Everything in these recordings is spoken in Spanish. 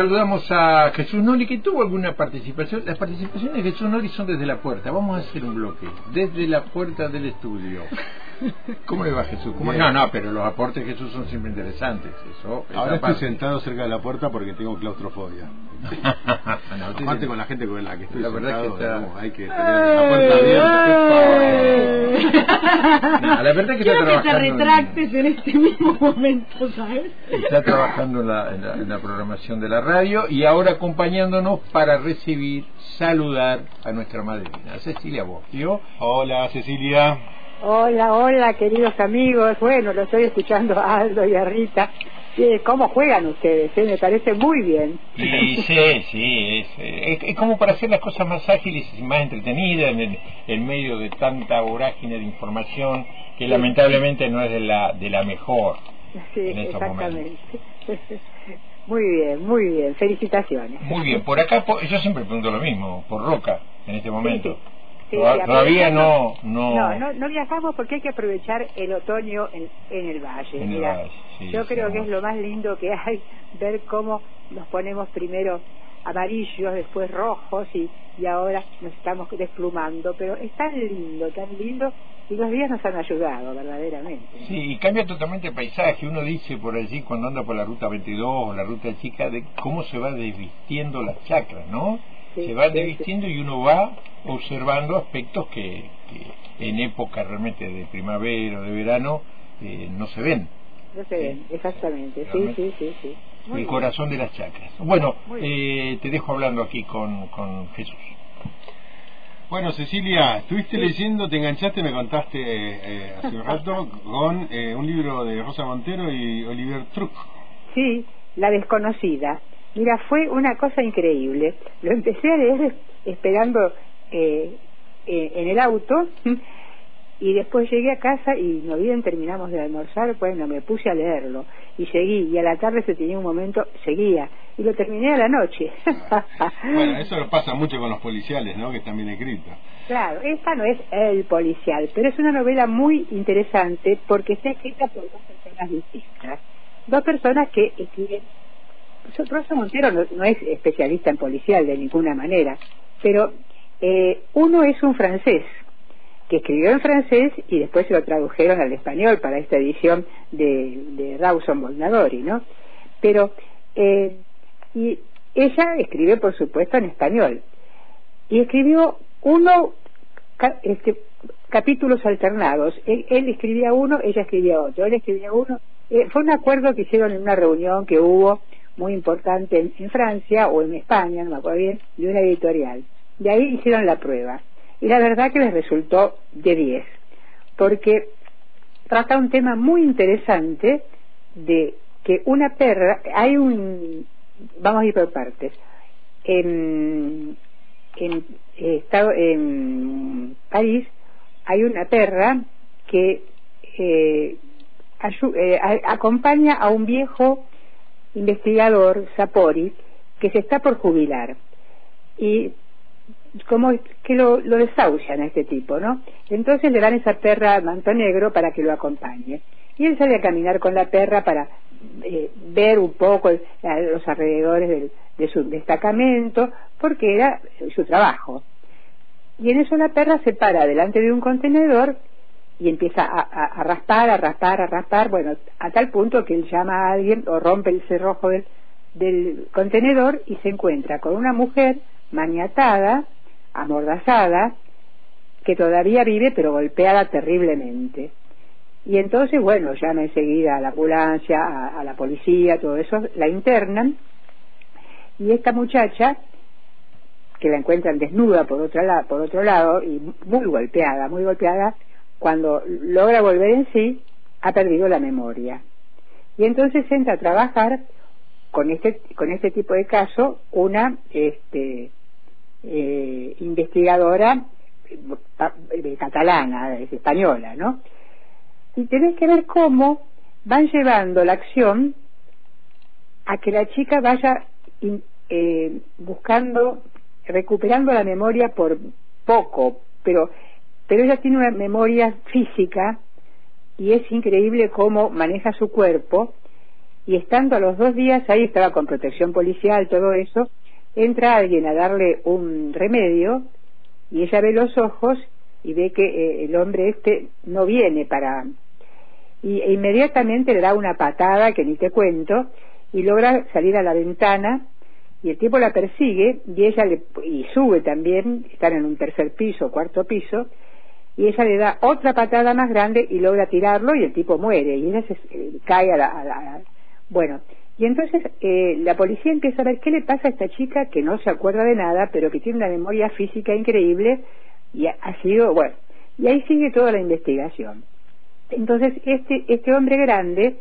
saludamos a Jesús Nori, que tuvo alguna participación. Las participaciones de Jesús Nori son desde la puerta. Vamos a hacer un bloque. Desde la puerta del estudio. ¿Cómo le va Jesús? No, no, pero los aportes de Jesús son siempre interesantes. Eso, Ahora estoy sentado cerca de la puerta porque tengo claustrofobia. Aparte con la gente con la que estoy la verdad sentado, que hay que tener la puerta abierta. la verdad que Quiero está que te retractes en... este mismo momento, ¿sabes? Está trabajando en la, en la programación de la radio y ahora acompañándonos para recibir, saludar a nuestra madrina, Cecilia Bosquio. Hola, Cecilia. Hola, hola, queridos amigos. Bueno, lo estoy escuchando a Aldo y a Rita. ¿Cómo juegan ustedes? Eh? Me parece muy bien. Sí, sí, sí. Es, como para hacer las cosas más ágiles y más entretenidas en, el, en medio de tanta vorágine de información que lamentablemente no es de la, de la mejor sí, en estos exactamente. Muy bien, muy bien. Felicitaciones. Muy bien. Por acá, yo siempre pregunto lo mismo, por Roca, en este momento todavía no no... no... viajamos porque hay que aprovechar el otoño en, el valle. yo creo que es lo más lindo que hay, ver cómo nos ponemos primero amarillos, después rojos y, y ahora nos estamos desplumando. Pero es tan lindo, tan lindo y los días nos han ayudado verdaderamente. Sí, y cambia totalmente el paisaje. Uno dice por allí cuando anda por la ruta 22 o la ruta chica de cómo se va desvistiendo las chacras, ¿no? Se va desvistiendo y uno va observando aspectos que, en época realmente de primavera o de verano eh, no se ven. No se ven, exactamente, sí, sí, sí, sí. el corazón de las chacras. Bueno, eh, te dejo hablando aquí con, con Jesús. Bueno, Cecilia, estuviste leyendo, te enganchaste, me contaste eh, hace un rato, con un libro de Rosa Montero y Oliver Truck. Sí, La desconocida. Mira, fue una cosa increíble. Lo empecé a leer esperando eh, eh, en el auto y después llegué a casa y no bien terminamos de almorzar, bueno, me puse a leerlo y seguí y a la tarde se tenía un momento, seguía y lo terminé a la noche. bueno, eso lo pasa mucho con los policiales, ¿no? Que están bien escritos. Claro, esta no es el policial, pero es una novela muy interesante porque está escrita por dos personas distintas. Dos personas que escriben Rosa Montero no, es especialista en policial de ninguna manera, pero eh, uno es un francés que escribió en francés y después se lo tradujeron al español para esta edición de, de Rawson Bolnadori, ¿no? Pero, eh, y ella escribe, por supuesto, en español. Y escribió uno, este, capítulos alternados. Él, escribía uno, ella escribía otro. Él escribía uno. Eh, fue un acuerdo que hicieron en una reunión que hubo muy importante en, Francia o en España, no me acuerdo bien, de una editorial. De ahí hicieron la prueba. Y la verdad que les resultó de 10, porque trata un tema muy interesante de que una perra, hay un, vamos a ir por partes, en, en, estado, en París hay una perra que eh, eh, acompaña a un viejo investigador, Sapori, que se está por jubilar. Y como que lo, lo desahucian a este tipo, ¿no? Entonces le dan esa perra manto negro para que lo acompañe. Y él sale a caminar con la perra para eh, ver un poco los alrededores de su destacamento, porque era su trabajo. Y en eso la perra se para delante de un contenedor y empieza a, raspar, a raspar, a raspar, bueno, a tal punto que él llama a alguien o rompe el cerrojo del, contenedor y se encuentra con una mujer maniatada, amordazada, que todavía vive pero golpeada terriblemente. Y entonces, bueno, llama enseguida a la ambulancia, a, la policía, todo eso, la internan y esta muchacha, que la encuentran desnuda por, otra por otro lado y muy golpeada, muy golpeada, cuando logra volver en sí, ha perdido la memoria. Y entonces entra a trabajar con este, con este tipo de caso una este, eh, investigadora eh, catalana, española, ¿no? Y tenés que ver cómo van llevando la acción a que la chica vaya eh, buscando, recuperando la memoria por poco, pero pero ella tiene una memoria física y es increíble cómo maneja su cuerpo. Y estando a los dos días ahí, estaba con protección policial, todo eso, entra alguien a darle un remedio y ella ve los ojos y ve que eh, el hombre este no viene para... Y e inmediatamente le da una patada que ni te cuento y logra salir a la ventana y el tipo la persigue y ella le y sube también están en un tercer piso cuarto piso y ella le da otra patada más grande y logra tirarlo y el tipo muere. Y ella se eh, cae a la, bueno. Y entonces eh, la policía empieza a ver qué le pasa a esta chica que no se acuerda de nada pero que tiene una memoria física increíble y ha, sido bueno. Y ahí sigue toda la investigación. Entonces este este hombre grande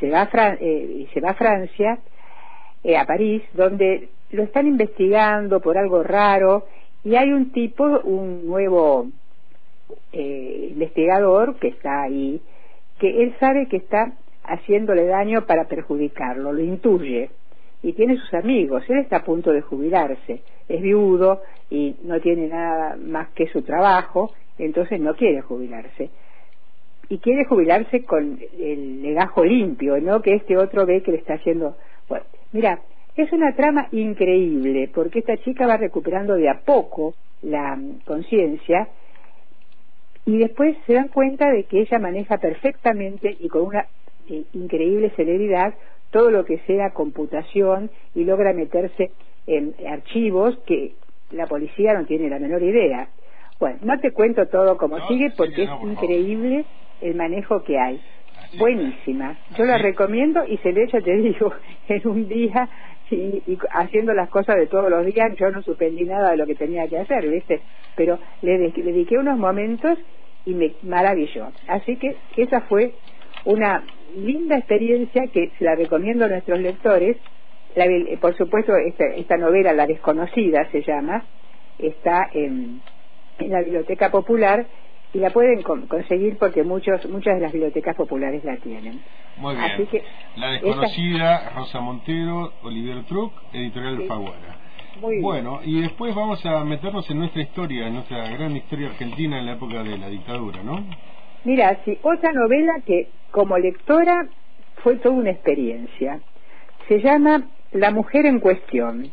se va a eh, se va a Francia eh, a París, donde lo están investigando por algo raro y hay un tipo, un nuevo eh, investigador que está ahí, que él sabe que está haciéndole daño para perjudicarlo, lo intuye y tiene sus amigos, él está a punto de jubilarse, es viudo y no tiene nada más que su trabajo, entonces no quiere jubilarse. Y quiere jubilarse con el legajo limpio, no que este otro ve que le está haciendo bueno, mira, es una trama increíble porque esta chica va recuperando de a poco la conciencia y después se dan cuenta de que ella maneja perfectamente y con una eh, increíble celeridad todo lo que sea computación y logra meterse en archivos que la policía no tiene la menor idea. Bueno, no te cuento todo como sigue porque es increíble el manejo que hay buenísima. Yo la recomiendo y se le echa, te digo, en un día y, haciendo las cosas de todos los días, yo no suspendí nada de lo que tenía que hacer, ¿viste? Pero le, dediqué unos momentos y me maravilló. Así que esa fue una linda experiencia que se la recomiendo a nuestros lectores. por supuesto, esta, novela, La desconocida se llama, está en la Biblioteca Popular y la pueden conseguir porque muchos muchas de las bibliotecas populares la tienen. Muy bien. la desconocida Rosa Montero, Olivier Truc, editorial sí. Faguara. Muy bueno, y después vamos a meternos en nuestra historia, en nuestra gran historia argentina en la época de la dictadura, ¿no? Mira, sí, otra novela que como lectora fue toda una experiencia. Se llama La mujer en cuestión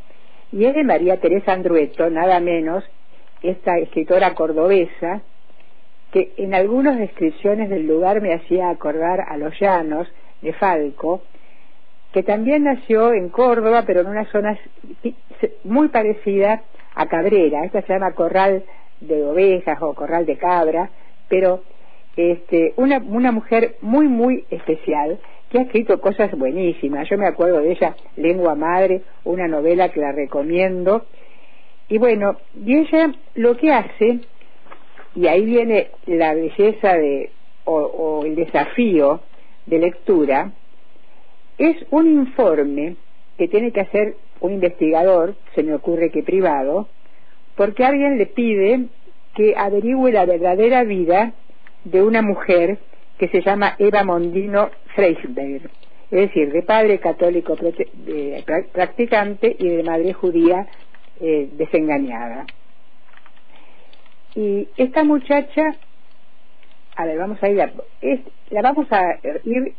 y es de María Teresa Andrueto, nada menos, esta escritora cordobesa que en algunas descripciones del lugar me hacía acordar a los llanos de Falco, que también nació en Córdoba, pero en una zona muy parecida a Cabrera. Esta se llama Corral de Ovejas o Corral de Cabra, pero este, una, una mujer muy, muy especial que ha escrito cosas buenísimas. Yo me acuerdo de ella, Lengua Madre, una novela que la recomiendo. Y bueno, y ella lo que hace y ahí viene la belleza de, o, el desafío de lectura, es un informe que tiene que hacer un investigador, se me ocurre que privado, porque alguien le pide que averigüe la verdadera vida de una mujer que se llama Eva Mondino Freisberg, es decir, de padre católico practicante y de madre judía eh, desengañada. Y esta muchacha, a ver, vamos a ir, es, la vamos a ir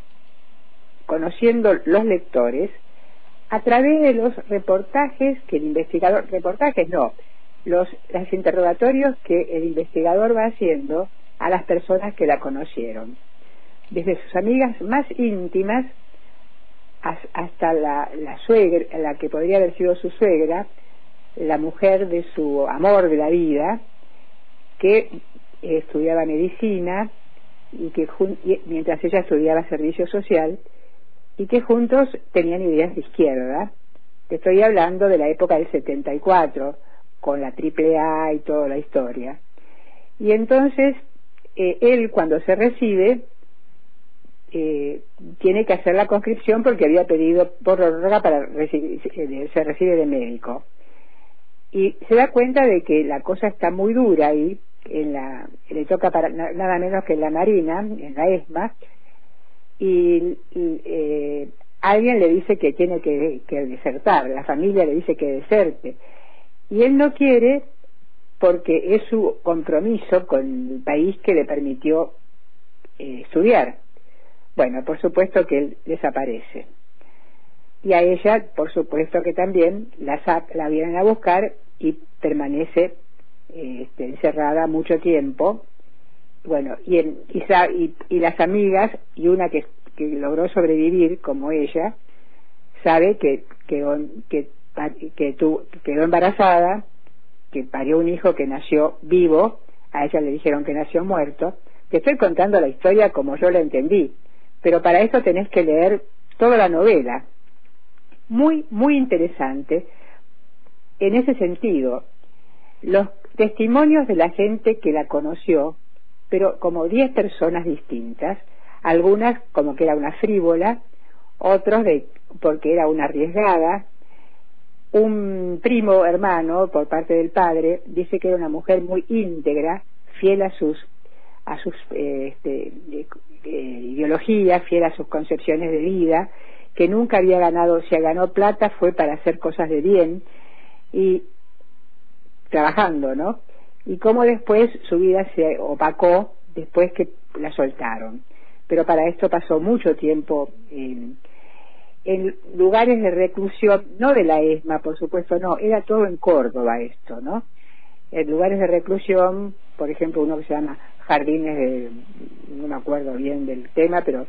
conociendo los lectores a través de los reportajes que el investigador, reportajes no, los, los interrogatorios que el investigador va haciendo a las personas que la conocieron, desde sus amigas más íntimas hasta la, la suegra, la que podría haber sido su suegra, la mujer de su amor de la vida, que estudiaba medicina y que mientras ella estudiaba servicio social y que juntos tenían ideas de izquierda. Te estoy hablando de la época del 74, con la triple A y toda la historia. Y entonces, eh, él cuando se recibe, eh, tiene que hacer la conscripción porque había pedido por prórroga para recibir, eh, se recibe de médico. Y se da cuenta de que la cosa está muy dura y en la, le toca para, nada menos que en la Marina, en la ESMA, y, eh, alguien le dice que tiene que, desertar, la familia le dice que deserte, y él no quiere porque es su compromiso con el país que le permitió eh, estudiar. Bueno, por supuesto que él desaparece. y a ella, por supuesto que también, la, la vienen a buscar y permanece este, encerrada mucho tiempo. Bueno, y, en, y, y, las amigas, y una que, logró sobrevivir como ella, sabe que, que, que, que quedó embarazada, que parió un hijo que nació vivo, a ella le dijeron que nació muerto. Te estoy contando la historia como yo la entendí, pero para eso tenés que leer toda la novela, muy, muy interesante en ese sentido. Los testimonios de la gente que la conoció, pero como diez personas distintas, algunas como que era una frívola, otros de porque era una arriesgada, un primo hermano por parte del padre dice que era una mujer muy íntegra, fiel a sus a sus eh, este, eh, ideologías, fiel a sus concepciones de vida, que nunca había ganado, si ganó plata fue para hacer cosas de bien. Y trabajando, ¿no? Y cómo después su vida se opacó después que la soltaron. Pero para esto pasó mucho tiempo en, en lugares de reclusión, no de la ESMA, por supuesto, no, era todo en Córdoba esto, ¿no? En lugares de reclusión, por ejemplo, uno que se llama Jardines de, no me acuerdo bien del tema, pero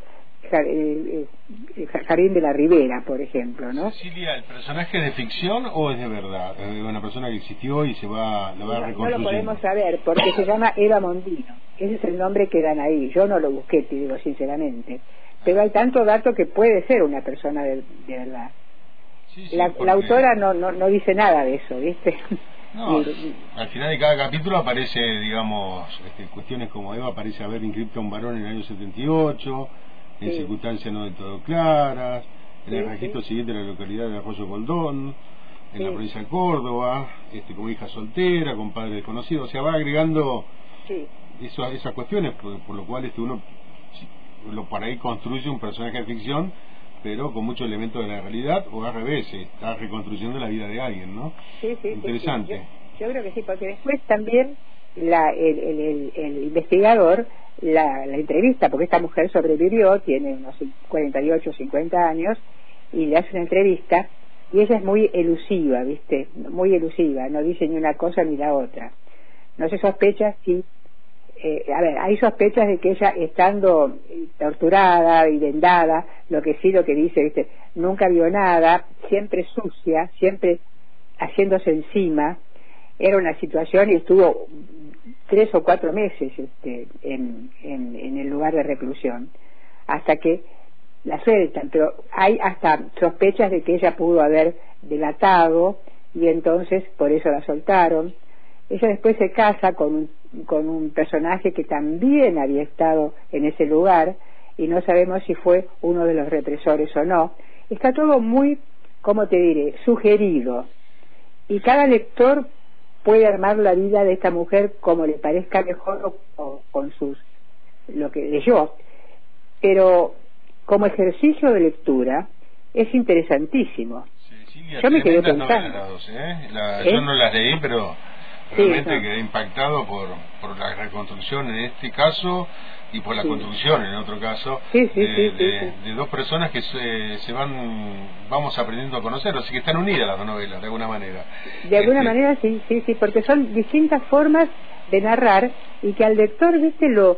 Jardín de la Ribera, por ejemplo, ¿no? Cecilia, ¿el personaje es de ficción o es de verdad? ¿Es una persona que existió y se va, lo va no, No lo podemos saber, porque se llama Eva Mondino. Ese es el nombre que dan ahí. Yo no lo busqué, te digo sinceramente. Pero hay tanto dato que puede ser una persona de, verdad. la, autora no, no, no dice nada de eso, ¿viste? No, al final de cada capítulo aparece, digamos, este, cuestiones como Eva aparece haber inscrito a un varón en el año 78, en circunstancias no del todo claras, en el registro siguiente de la localidad de Arroyo Goldón, en la provincia de Córdoba, este, como hija soltera, con padre desconocido, o sea, va agregando eso, esas cuestiones, por, lo cual este uno lo para ahí construye un personaje de ficción, pero con muchos elementos de la realidad, o al revés, está reconstruyendo la vida de alguien, ¿no? Sí, sí, Interesante. Yo, creo que sí, porque después también la, el, el investigador la, entrevista, porque esta mujer sobrevivió, tiene unos 48, 50 años, y le hace una entrevista, y ella es muy elusiva, ¿viste? Muy elusiva, no dice ni una cosa ni la otra. No se sospecha si... Eh, a ver, hay sospechas de que ella, estando torturada y vendada, lo que sí, lo que dice, ¿viste? Nunca vio nada, siempre sucia, siempre haciéndose encima, era una situación y estuvo tres o cuatro meses este, en, en, el lugar de reclusión, hasta que la sueltan, pero hay hasta sospechas de que ella pudo haber delatado y entonces por eso la soltaron. Ella después se casa con un, con un personaje que también había estado en ese lugar y no sabemos si fue uno de los represores o no. Está todo muy, ¿cómo te diré?, sugerido. Y cada lector puede armar la vida de esta mujer como le parezca mejor o, con sus lo que leyó pero como ejercicio de lectura es interesantísimo yo me quedé pensando ¿eh? ¿Eh? yo no las leí pero realmente quedé impactado por, por la reconstrucción en este caso y por la construcción en otro caso de, dos personas que se, se, van vamos aprendiendo a conocer así que están unidas las dos novelas de alguna manera. De alguna este, manera sí sí sí porque son distintas formas de narrar y que al lector viste lo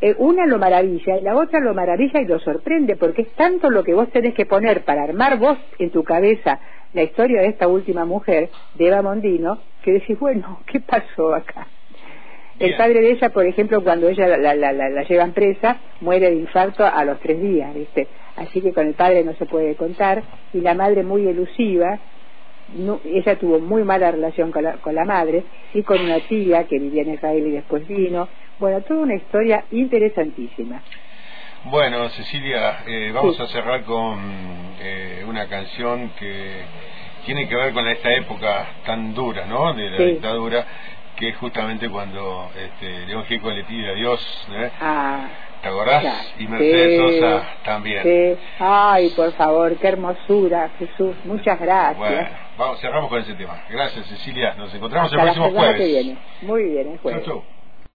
eh, una lo maravilla y la otra lo maravilla y lo sorprende porque es tanto lo que vos tenés que poner para armar vos en tu cabeza la historia de esta última mujer de Eva Mondino que decís bueno qué pasó acá el padre de ella, por ejemplo, cuando ella la, la, la, la, llevan presa, muere de infarto a los tres días, ¿viste? Así que con el padre no se puede contar. Y la madre muy elusiva, ella tuvo muy mala relación con la, con la madre y con una tía que vivía en Israel y después vino. Bueno, toda una historia interesantísima. Bueno, Cecilia, eh, vamos a cerrar con eh, una canción que tiene que ver con esta época tan dura, ¿no? De la dictadura que es justamente cuando este, León Gieco le pide a Dios, ¿eh? ah, ¿te acordás? y Mercedes Sosa también. Sí. Ay, por favor, qué hermosura, Jesús, muchas gracias. Bueno, vamos, cerramos con ese tema. Gracias, Cecilia, nos encontramos el próximo jueves. Muy bien, el jueves. Chau, chau.